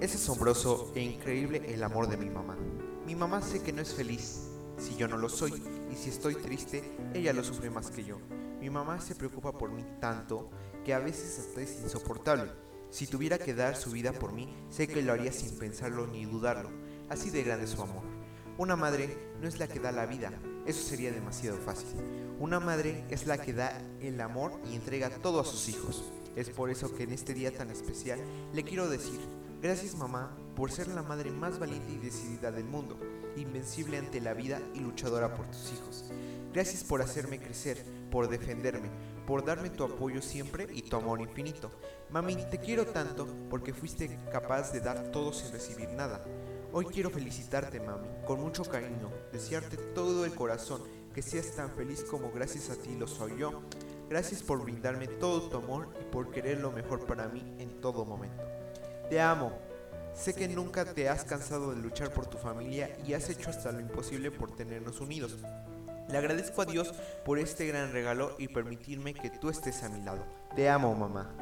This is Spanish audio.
Es asombroso e increíble el amor de mi mamá. Mi mamá sé que no es feliz si yo no lo soy y si estoy triste, ella lo sufre más que yo. Mi mamá se preocupa por mí tanto que a veces hasta es insoportable. Si tuviera que dar su vida por mí, sé que lo haría sin pensarlo ni dudarlo. Así de grande su amor. Una madre no es la que da la vida, eso sería demasiado fácil. Una madre es la que da el amor y entrega todo a sus hijos. Es por eso que en este día tan especial le quiero decir, Gracias mamá por ser la madre más valiente y decidida del mundo, invencible ante la vida y luchadora por tus hijos. Gracias por hacerme crecer, por defenderme, por darme tu apoyo siempre y tu amor infinito. Mami, te quiero tanto porque fuiste capaz de dar todo sin recibir nada. Hoy quiero felicitarte, mami, con mucho cariño, desearte todo el corazón, que seas tan feliz como gracias a ti lo soy yo. Gracias por brindarme todo tu amor y por querer lo mejor para mí en todo momento. Te amo. Sé que nunca te has cansado de luchar por tu familia y has hecho hasta lo imposible por tenernos unidos. Le agradezco a Dios por este gran regalo y permitirme que tú estés a mi lado. Te amo, mamá.